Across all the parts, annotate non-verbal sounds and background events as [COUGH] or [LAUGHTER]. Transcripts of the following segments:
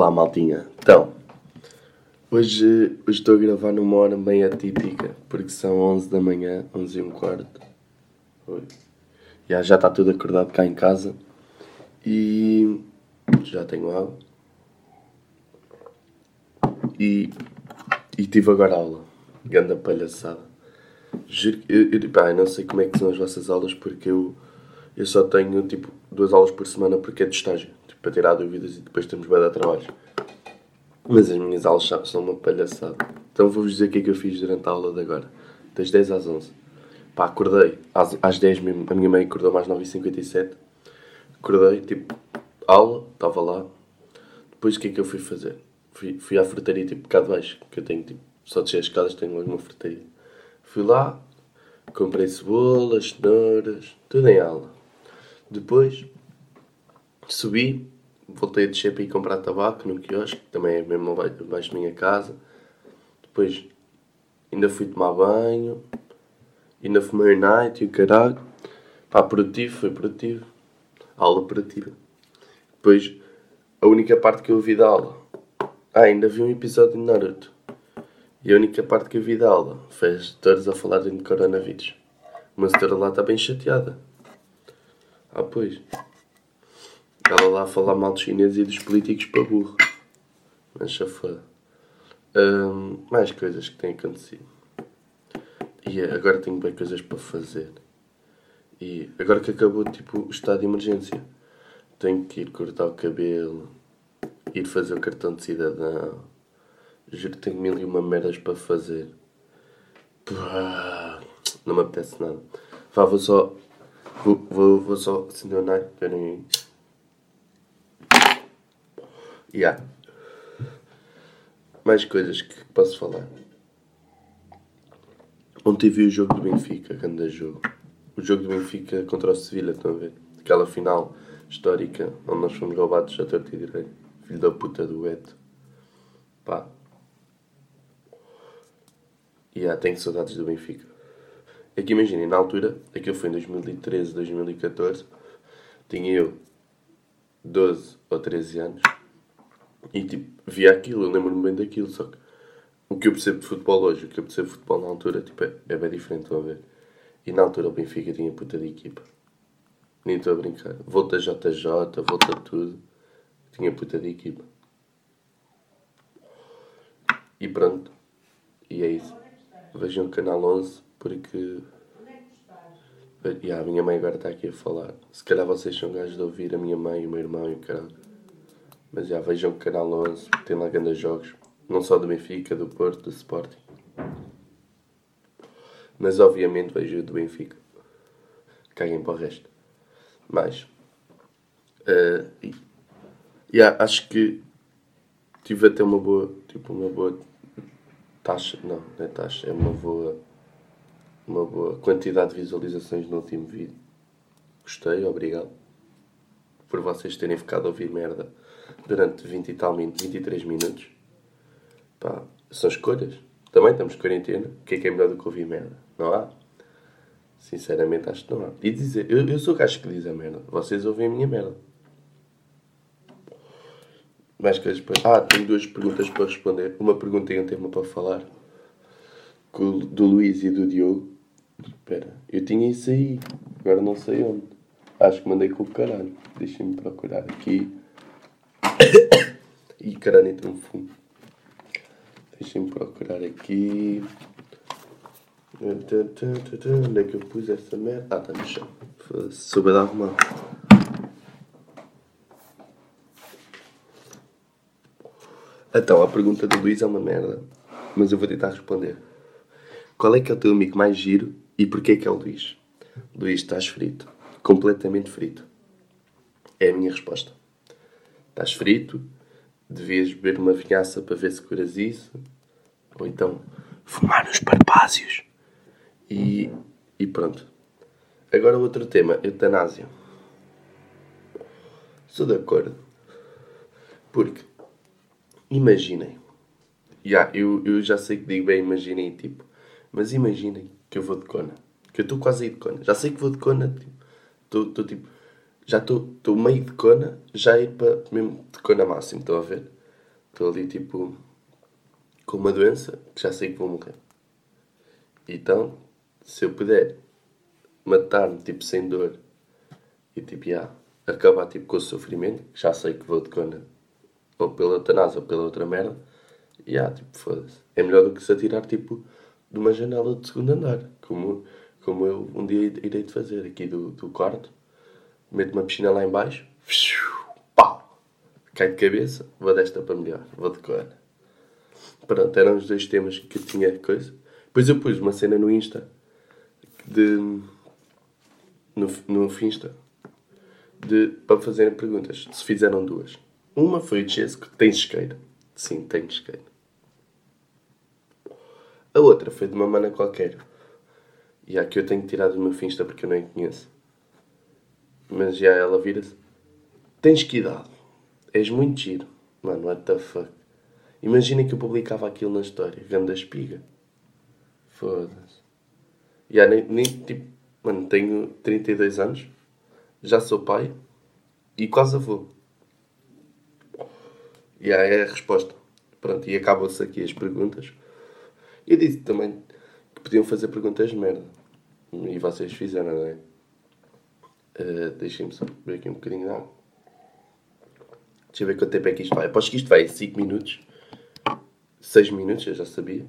Olá, maltinha. Então, hoje, hoje estou a gravar numa hora bem atípica, porque são 11 da manhã, 11 e um quarto. Oi. Já, já está tudo acordado cá em casa. E já tenho água. E, e tive agora aula. Ganda palhaçada. Juro eu, eu, pá, eu não sei como é que são as vossas aulas, porque eu, eu só tenho tipo duas aulas por semana porque é de estágio. Tipo, para tirar dúvidas e depois temos bem de trabalhos. Mas as minhas aulas são- uma palhaçada. Então vou-vos dizer o que é que eu fiz durante a aula de agora. Das 10 às 11. Pá, acordei às, às 10 mesmo. A minha mãe acordou às 9h57. Acordei, tipo, aula, estava lá. Depois o que é que eu fui fazer? Fui, fui à frutaria, tipo, cá de baixo. Que eu tenho, tipo, só descer as escadas tenho logo uma frutaria. Fui lá, comprei cebolas, cenouras, tudo em aula. Depois subi, voltei a descer para ir comprar tabaco no quiosque, que também é mesmo abaixo da minha casa. Depois ainda fui tomar banho, ainda fumei night e o caralho. Pá, produtivo, foi produtivo. Aula produtiva. Depois, a única parte que eu vi da aula. Ah, ainda vi um episódio de Naruto. E a única parte que eu vi da aula foi as a falarem de coronavírus. Uma doutora lá está bem chateada. Ah, pois. Ela lá a falar mal dos chineses e dos políticos para burro. Mas. Hum, mais coisas que têm acontecido. E agora tenho bem coisas para fazer. E agora que acabou tipo, o estado de emergência, tenho que ir cortar o cabelo, ir fazer o cartão de cidadão. Juro que tenho mil e uma merdas para fazer. Não me apetece nada. Vá, vou só. Vou, vou, só acender o night. Esperem aí. Yeah. Mais coisas que posso falar. Ontem vi o jogo do Benfica, grande jogo. O jogo do Benfica contra o Sevilha, estão a ver? Aquela final histórica onde nós fomos roubados a torta e direito. Filho da puta do Eto. Pá. E yeah, tenho saudades do Benfica. É que imaginem, na altura, aquilo foi em 2013, 2014, tinha eu 12 ou 13 anos e tipo, via aquilo, eu lembro-me bem daquilo, só que o que eu percebo de futebol hoje, o que eu percebo de futebol na altura, tipo, é, é bem diferente, estão a ver? E na altura o Benfica tinha puta de equipa. Nem estou a brincar. Volta JJ, volta tudo. Tinha puta de equipa. E pronto. E é isso. Vejam o canal 11 porque. E a minha mãe agora está aqui a falar. Se calhar vocês são gajos de ouvir a minha mãe, o meu irmão e o caralho. Mas já vejam o canal 11, tem lá grandes jogos. Não só do Benfica, do Porto, do Sporting. Mas obviamente vejo o do Benfica. Caguem para o resto. Mas. Uh, yeah, acho que tive até uma boa. Tipo, uma boa taxa. Não, não é taxa, é uma boa. Uma boa quantidade de visualizações no último vídeo. Gostei, obrigado. Por vocês terem ficado a ouvir merda durante 20 e tal minutos, 23 minutos. Pá, são escolhas. Também estamos de quarentena. O que é que é melhor do que ouvir merda? Não há? Sinceramente, acho que não há. E dizer, eu, eu sou o gajo que diz a merda. Vocês ouvem a minha merda. Mais coisas para. Ah, tenho duas perguntas para responder. Uma pergunta e um tema para falar. Do Luís e do Diogo. Espera, eu tinha isso aí. Agora não sei onde. Acho que mandei com o caralho. Deixem-me procurar aqui. [COUGHS] e caralho, entrou um fumo. Deixem-me procurar aqui. Onde é que eu pus essa merda? Ah, está no chão. Soube de arrumar. Então, a pergunta do Luís é uma merda. Mas eu vou tentar responder. Qual é que é o teu amigo mais giro e porquê que é o Luís? Luís, estás frito. Completamente frito. É a minha resposta. Estás frito, devias beber uma vinhaça para ver se curas isso. Ou então, fumar nos parpásios. E, e pronto. Agora outro tema, eutanásia. Sou de acordo. Porque, imaginem. Já, eu, eu já sei que digo bem, imaginem, tipo. Mas imaginem que eu vou de cona. Que eu estou quase aí de cona. Já sei que vou de cona, tipo. Tipo. Já estou meio de cona, já ir para mesmo de cona máximo, estão a ver? estou ali tipo com uma doença que já sei que vou morrer. Então, se eu puder matar-me tipo sem dor e tipo, yeah, acabar tipo com o sofrimento, já sei que vou de cona ou pela eutanásia ou pela outra merda, yeah, tipo, foda-se. É melhor do que se atirar tipo de uma janela de segundo andar, como, como eu um dia irei de fazer aqui do, do quarto, meto uma piscina lá em baixo, pau, cai de cabeça, vou desta para melhor, vou de cona. Pronto, eram os dois temas que eu tinha coisa. Depois eu pus uma cena no Insta de. no, no Finsta de, para fazerem perguntas. Se fizeram duas. Uma foi o Chesco, tem isqueiro. Sim, tem isqueiro. A outra foi de uma mana qualquer. E a que eu tenho tirado do meu Finsta porque eu nem conheço. Mas já ela vira-se. Tens que idade. És muito giro. Mano, what the fuck. Imagina que eu publicava aquilo na história. Ganda espiga. Foda-se. Já nem, nem, tipo, mano, tenho 32 anos. Já sou pai. E quase avô. E aí é a resposta. Pronto, e acabam-se aqui as perguntas. Eu disse também que podiam fazer perguntas de merda. E vocês fizeram, não é? Uh, Deixem-me só beber aqui um bocadinho de água. Deixa eu ver quanto tempo é que isto vai. Aposto que isto vai em 5 minutos. 6 minutos, eu já sabia.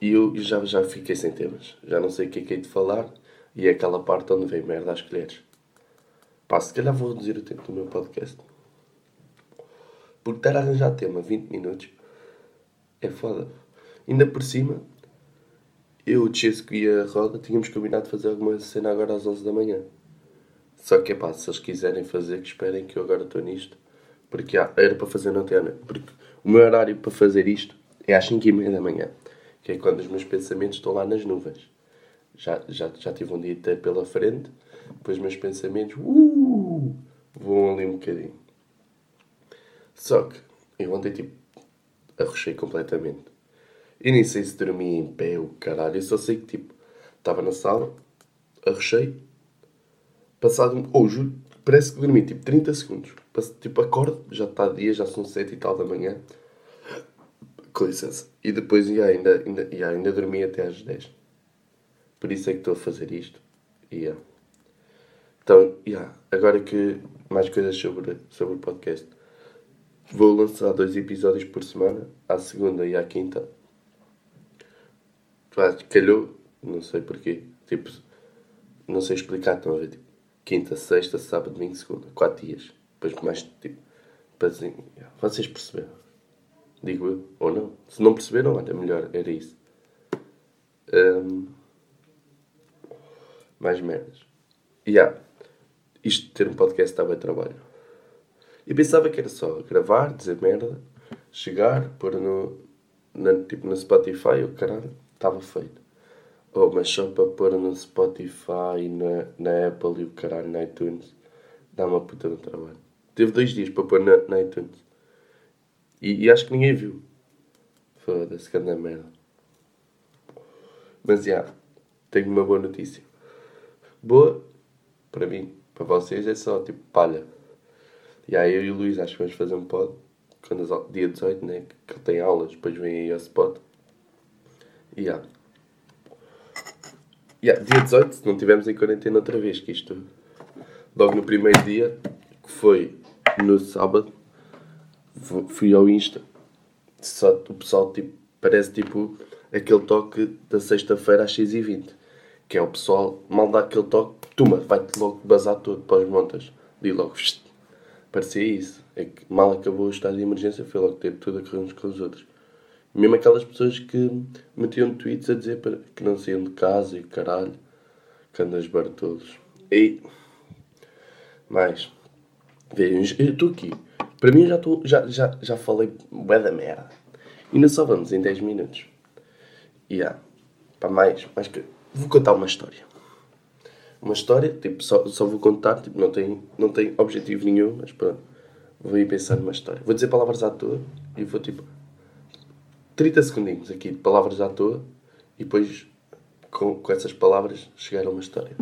E eu já, já fiquei sem temas. Já não sei o que é que hei de falar. E é aquela parte onde vem merda às colheres. Pá, se calhar vou reduzir o tempo do meu podcast. Porque estar a arranjar tema 20 minutos é foda. Ainda por cima, eu, o Chesco e a Roda tínhamos combinado de fazer alguma cena agora às 11 da manhã. Só que é pá, se eles quiserem fazer, que esperem que eu agora estou nisto. Porque ah, era para fazer na antena. Porque o meu horário para fazer isto é às 5 e meia da manhã. Que é quando os meus pensamentos estão lá nas nuvens. Já, já, já tive um dia inteiro pela frente. Depois meus pensamentos uh, voam ali um bocadinho. Só que eu ontem tipo arrochei completamente. E nem sei se dormi em pé o caralho. Eu só sei que tipo estava na sala, arrochei, passado. Ou oh, juro, parece que dormi tipo 30 segundos. Tipo, acordo, já está dia, já são 7 e tal da manhã. Com licença. E depois yeah, ainda, ainda, yeah, ainda dormi até às 10. Por isso é que estou a fazer isto. Yeah. Então, yeah, agora que mais coisas sobre, sobre o podcast. Vou lançar dois episódios por semana, à segunda e à quinta. Calhou, não sei porquê. Tipo, não sei explicar, estão a ver? Tipo, quinta, sexta, sábado, domingo, segunda. Quatro dias. Depois mais, tipo, assim, vocês perceberam. Digo eu, ou não. Se não perceberam, olha, melhor, era isso. Um, mais merdas. E yeah, isto de ter um podcast estava a trabalho. E pensava que era só gravar, dizer merda, chegar, pôr no, na, tipo, no Spotify, o caralho, estava feito. Oh, mas só para pôr no Spotify, na, na Apple e o caralho, na iTunes, dá uma puta de trabalho. Teve dois dias para pôr na, na iTunes. E, e, acho que ninguém viu. Foda-se, que anda merda. Mas já, yeah, tenho uma boa notícia. Boa, para mim, para vocês é só tipo palha. E aí eu e o Luís acho que vamos fazer um pod quando dia 18, né? Que ele tem aulas, depois vem aí ao spot. Yeah. Yeah, dia 18, se não estivermos em quarentena outra vez, que isto logo no primeiro dia, que foi no sábado, fui ao Insta. Só o pessoal tipo, parece tipo aquele toque da sexta-feira às 6h20. Que é o pessoal, mal dá aquele toque, toma, vai-te logo bazar todo para as montas. Digo logo, parecia isso. É que mal acabou o estado de emergência, foi logo ter tudo a correr uns com os outros. Mesmo aquelas pessoas que metiam tweets a dizer que não saíam de casa e caralho, que andas bartolos. E mais, vejam, eu estou aqui. Para mim já, tô, já, já, já falei bué da merda. Ainda só vamos em 10 minutos. E yeah, para mais, mais que. Vou contar uma história. Uma história, tipo, só, só vou contar, tipo, não tem, não tem objetivo nenhum, mas pronto. Vou ir pensar numa história. Vou dizer palavras à toa e vou tipo 30 segundinhos aqui de palavras à toa e depois com, com essas palavras chegar a uma história.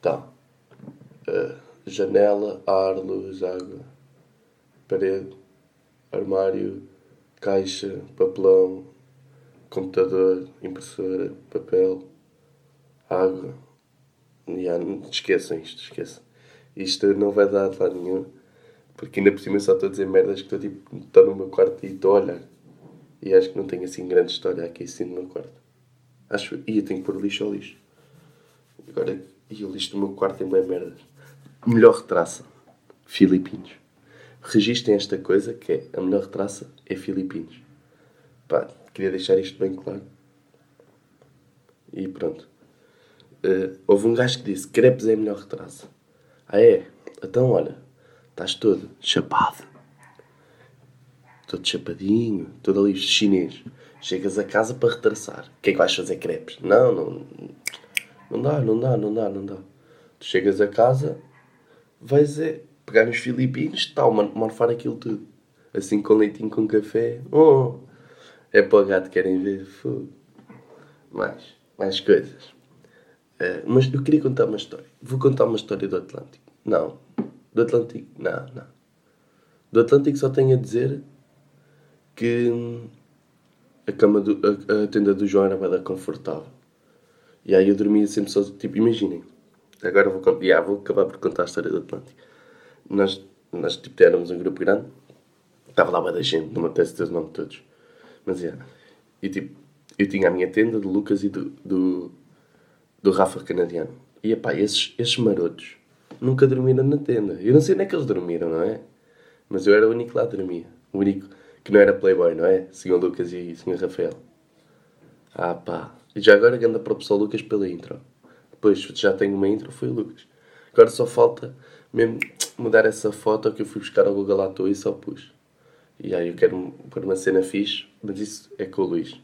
Tá. Uh, janela, ar, luz, água, parede, armário, caixa, papelão, computador, impressora, papel, água. Yeah, esqueçam isto, esqueçam. Isto não vai dar a lado nenhum. Porque ainda por cima só estou a dizer merdas que estou tipo, estou no meu quarto e estou a olhar. E acho que não tenho assim grande história aqui assim no meu quarto. Acho. E eu tenho que pôr lixo ao lixo. Agora, e o lixo do meu quarto tem bem merdas. Melhor retraça. Filipinos. Registrem esta coisa que é a melhor retraça é Filipinos. Pá, queria deixar isto bem claro. E pronto. Uh, houve um gajo que disse: Crepes é a melhor retraça. Ah, é? Então, olha, estás todo chapado. Todo chapadinho, todo ali chinês. Chegas a casa para retraçar. O que é que vais fazer crepes? Não, não. Não dá, não dá, não dá, não dá. Tu chegas a casa, vais é pegar nos filipinos, tal, morfar aquilo tudo. Assim com leitinho com café. Oh, é para o gato, querem ver? Fogo. Mais, mais coisas. Uh, mas eu queria contar uma história. Vou contar uma história do Atlântico. Não. Do Atlântico, não, não. Do Atlântico só tenho a dizer que a cama do, a, a tenda do João era bem confortável. E aí eu dormia sempre só, tipo, imaginem. Agora vou, yeah, vou acabar por contar a história do Atlântico. Nós, nós tipo, éramos um grupo grande. Estava lá da gente, não me apetece ter os nomes de todos. Mas, yeah. E tipo, eu tinha a minha tenda do Lucas e do, do, do Rafa Canadiano. E, pá, esses, esses marotos nunca dormiram na tenda. Eu não sei onde é que eles dormiram, não é? Mas eu era o único que lá dormia. O único que não era Playboy, não é? Senhor Lucas e Senhor Rafael. Ah pá. E já agora anda para o pessoal Lucas pela intro. Depois já tenho uma intro, foi o Lucas. Agora só falta mesmo mudar essa foto que eu fui buscar ao Google à toa e só pus. E aí eu quero pôr uma cena fixe, mas isso é com o Luís.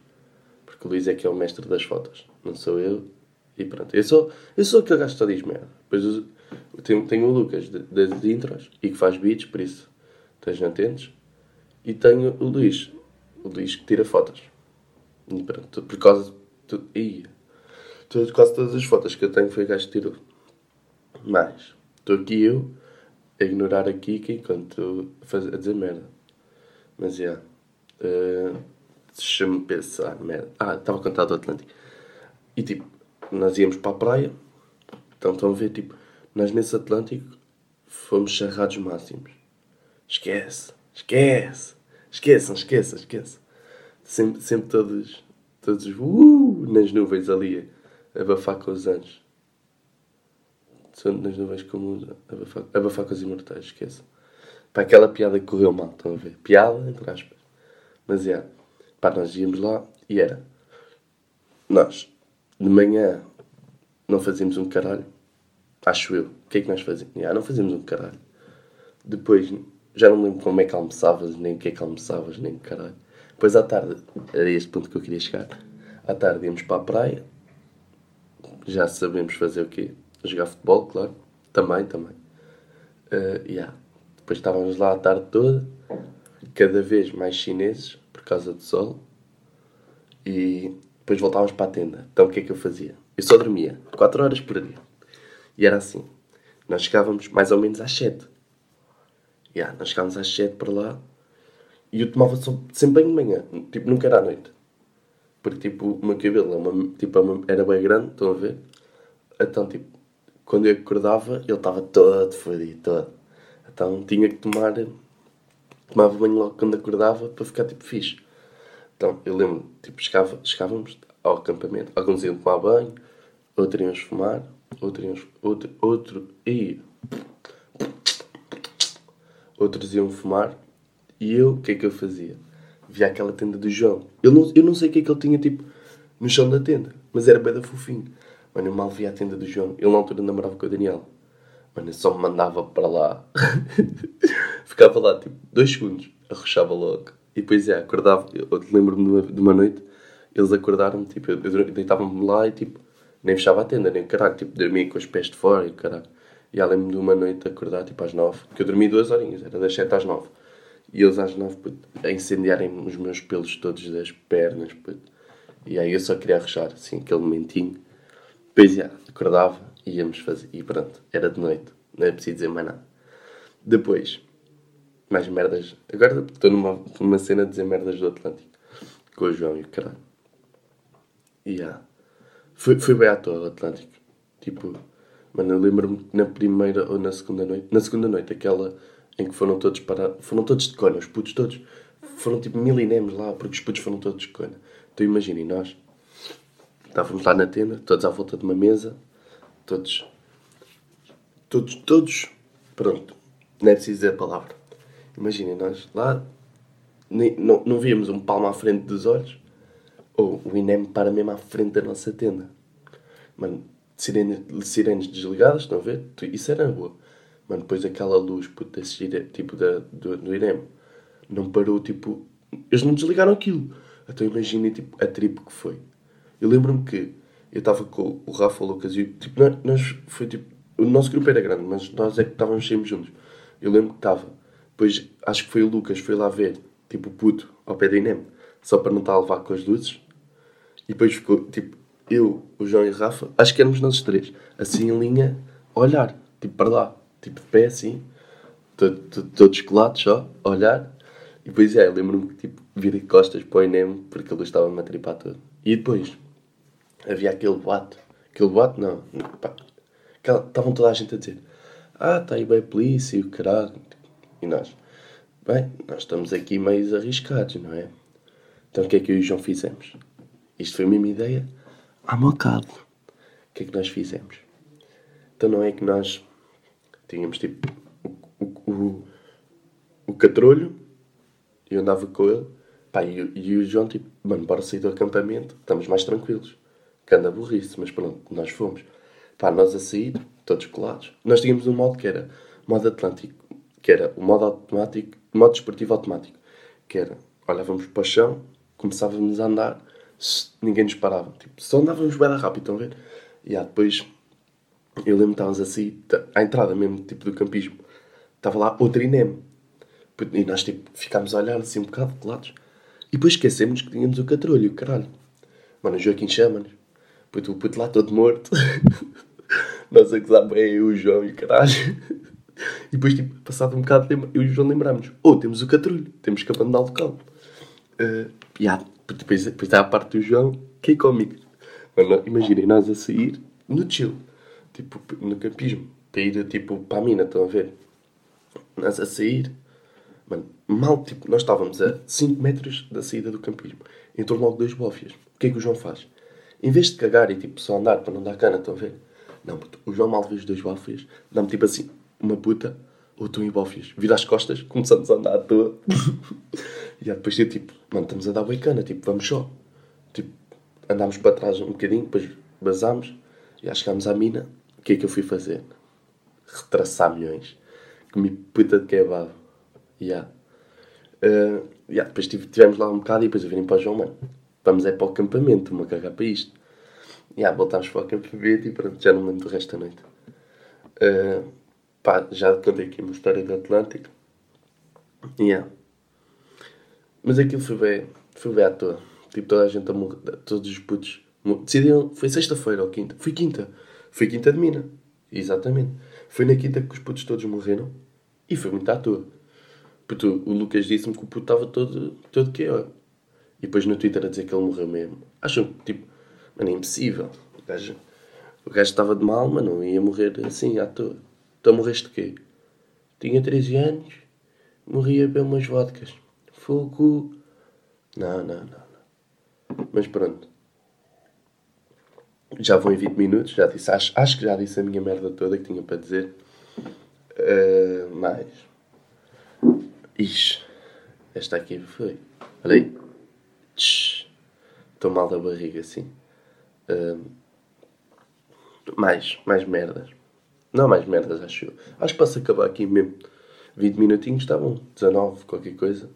Porque o Luís é que é o mestre das fotos. Não sou eu. E pronto. Eu sou, eu sou aquele gajo que só diz merda. Depois eu tenho, tenho o Lucas das intros e que faz beats, por isso estejam atentos. E tenho o Luís. O Luís que tira fotos. E pronto. Por causa. De, ia. Quase todas as fotos que eu tenho foi o gajo que tirou. Mas estou aqui eu a ignorar a Kika enquanto a, a dizer merda. Mas é. Yeah. Uh, Deixa-me pensar, merda. Ah, estava a contar do Atlântico. E tipo, nós íamos para a praia. Então estão a ver, tipo, nós nesse Atlântico fomos charrados máximos. Esquece, esquece, esqueçam, esqueçam, esqueçam. Sempre, sempre todos, todos uh, nas nuvens ali a abafar com os. São nas nuvens como abafar, abafar com os imortais, esqueçam. Para aquela piada que correu mal, estão a ver? Piada, entre aspas. Mas é, pá, nós íamos lá e era. Nós de manhã não fazíamos um caralho. Acho eu. O que é que nós fazíamos? Yeah, não fazíamos um caralho. Depois, já não lembro como é que almoçavas, nem o que é que almoçavas, nem caralho. Depois à tarde, era este ponto que eu queria chegar. À tarde íamos para a praia. Já sabemos fazer o quê? Jogar futebol, claro. Também, também. Uh, yeah. Depois estávamos lá a tarde toda. Cada vez mais chineses, por causa do sol. E depois voltávamos para a tenda. Então o que é que eu fazia? Eu só dormia 4 horas por dia. E era assim. Nós chegávamos mais ou menos às 7. Yeah, nós chegávamos às 7 para lá e eu tomava sempre bem de manhã. Tipo, nunca era à noite. Porque tipo, o meu cabelo é uma, tipo, é era bem grande, estão a ver? Então, tipo, quando eu acordava, ele estava todo fodido, todo. Então tinha que tomar. Tomava banho logo quando acordava para ficar tipo fixe. Então, eu lembro, tipo, chegava, chegávamos ao acampamento, alguns iam tomar banho, outros iam fumar, outros iam. Outro. outro e outros iam fumar, e eu, o que é que eu fazia? Via aquela tenda do João. Eu não, eu não sei o que é que ele tinha, tipo, no chão da tenda, mas era bem da fofinho. Mano, eu mal via a tenda do João. Ele na altura namorava com o Daniel. Mano, eu só me mandava para lá. [LAUGHS] Ficava lá, tipo, dois segundos, arrochava logo. E depois, é, acordava, eu lembro-me de, de uma noite, eles acordaram-me, tipo, eu, eu deitava-me lá e, tipo, nem fechava a tenda, nem caralho, tipo, dormia com os pés de fora e caralho. E lembro-me de uma noite acordar, tipo, às nove, que eu dormi duas horinhas, era das sete às nove. E eles às nove, puto, a incendiarem os meus pelos todos das pernas, puto. E aí eu só queria arrochar, assim, aquele momentinho. Depois, já, acordava e íamos fazer, e pronto, era de noite, não é preciso dizer mais nada. Depois, mais merdas. Agora estou numa, numa cena de dizer merdas do Atlântico. Com o João e o caralho. E yeah. Foi, foi bem à toa o Atlântico. Tipo, mano, eu lembro-me na primeira ou na segunda noite. Na segunda noite, aquela em que foram todos para. Foram todos de cona, os putos todos. Foram tipo milinemos lá, porque os putos foram todos de cona. Então imaginem, nós estávamos lá na tenda, todos à volta de uma mesa, todos. Todos, todos. Pronto, não é preciso dizer a palavra. Imaginem, nós lá nem, não, não víamos um palmo à frente dos olhos, ou o INEM para mesmo à frente da nossa tenda. Mano, sirenes, sirenes desligadas, estão a ver? Isso era boa. Mano, depois aquela luz, puto, tipo da, do, do INEM, não parou, tipo... Eles não desligaram aquilo. Então imaginem, tipo, a trip que foi. Eu lembro-me que eu estava com o Rafa, Lucas e... Tipo, nós, foi tipo... O nosso grupo era grande, mas nós é que estávamos sempre juntos. Eu lembro que estava. Depois, acho que foi o Lucas, foi lá ver, tipo, puto, ao pé do INEM. Só para não estar a levar com as luzes. E depois ficou, tipo, eu, o João e o Rafa, acho que éramos nós três, assim em linha, a olhar, tipo, para lá tipo de pé assim, todo, todo, todos colados só, a olhar. E depois é, lembro-me que tipo, virei costas para o Enem porque ele estava-me a tripar todo. E depois havia aquele boato. Aquele boato não. Pá, estavam toda a gente a dizer Ah, está aí bem a polícia e o caralho. E nós, bem, nós estamos aqui meio arriscados, não é? Então o que é que eu e o João fizemos? Isto foi a mesma ideia cabo. O que é que nós fizemos? Então não é que nós Tínhamos tipo o, o, o, o catrolho, eu andava com ele, pá, e, e o João tipo, mano, bora sair do acampamento, estamos mais tranquilos. Que anda burrice, mas pronto, nós fomos. Pá, nós a sair, todos colados. Nós tínhamos um modo que era modo Atlântico, que era o modo automático, modo desportivo automático, que era, olhávamos para o chão, começávamos a andar, ninguém nos parava. Tipo, só andávamos bem rápido, estão a ver? E ah, depois eu lembro que estávamos assim, à entrada mesmo, tipo do campismo, estava lá outro INEM. E nós tipo, ficámos a olhar assim um bocado colados. E depois esquecemos que tínhamos o catrolho, caralho. Mano, o Joaquim chama-nos. Puto, o puto lá todo morto. [LAUGHS] nós a gozar bem eu, o João e o caralho. [LAUGHS] E depois, tipo, passado um bocado, eu e o João lembramos: Oh, temos o catrulho, temos que abandonar o local. Uh, yeah, depois, depois há a parte do João, que é cómico. Imaginem nós a sair no chill tipo, no campismo, para ir, tipo, para a mina, estão a ver? Nós a sair, mano, mal, tipo, nós estávamos a 5 metros da saída do campismo. Entrou logo dois bófias. O que é que o João faz? Em vez de cagar e, tipo, só andar para não dar cana, estão a ver? Não, o João mal vê os dois bófias, dá-me, tipo, assim, uma puta, ou tu em bófias. Vira as costas, começamos a andar à toa. [LAUGHS] e aí, depois, eu, tipo, mano, estamos a dar bem cana, tipo, vamos só. Tipo, andámos para trás um bocadinho, depois basámos, e já chegámos à mina, que é que eu fui fazer? Retraçar milhões. Comi puta de kebab. Yeah. Uh, yeah, depois tivemos lá um bocado e depois eu vim para o João, mano. Vamos é para o acampamento, uma cagar para isto. Yeah, voltámos para o acampamento e pronto, já não lembro do resto da noite. Uh, pá, já contei aqui uma história do Atlântico. Yeah. Mas aquilo foi bem, foi bem à toa. Tipo, toda a gente todos os putos. Decidiram, foi sexta-feira ou quinta? Foi quinta. Foi Quinta de Mina. Exatamente. Foi na quinta que os putos todos morreram. E foi muito à toa. Porque o Lucas disse-me que o puto estava todo, todo que ó. E depois no Twitter a dizer que ele morreu mesmo. Acham que, tipo, mano, é impossível. O gajo, o gajo estava de mal, mas não ia morrer assim à toa. Então morreste de quê? Tinha 13 anos, morria bem umas vodkas. Fogo. Não, não, não, não. Mas pronto. Já vou em 20 minutos, já disse, acho, acho que já disse a minha merda toda que tinha para dizer. Uh, mais. Ixi, esta aqui foi. Olha aí. Estou mal da barriga assim. Uh, mais, mais merdas. Não mais merdas, acho eu. Acho que posso acabar aqui mesmo. 20 minutinhos está bom. 19, qualquer coisa.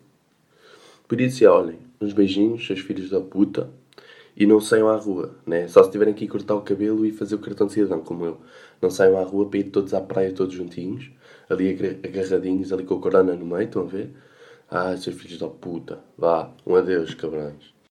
Por isso, olhem, uns beijinhos, seus filhos da puta e não saiam à rua, né? Só se tiverem que ir cortar o cabelo e fazer o cartão de cidadão, como eu. Não saiam à rua para ir todos à praia, todos juntinhos, ali agarradinhos, ali com a corona no meio, estão a ver? Ah, seus filhos da puta. Vá, um adeus, cabrões.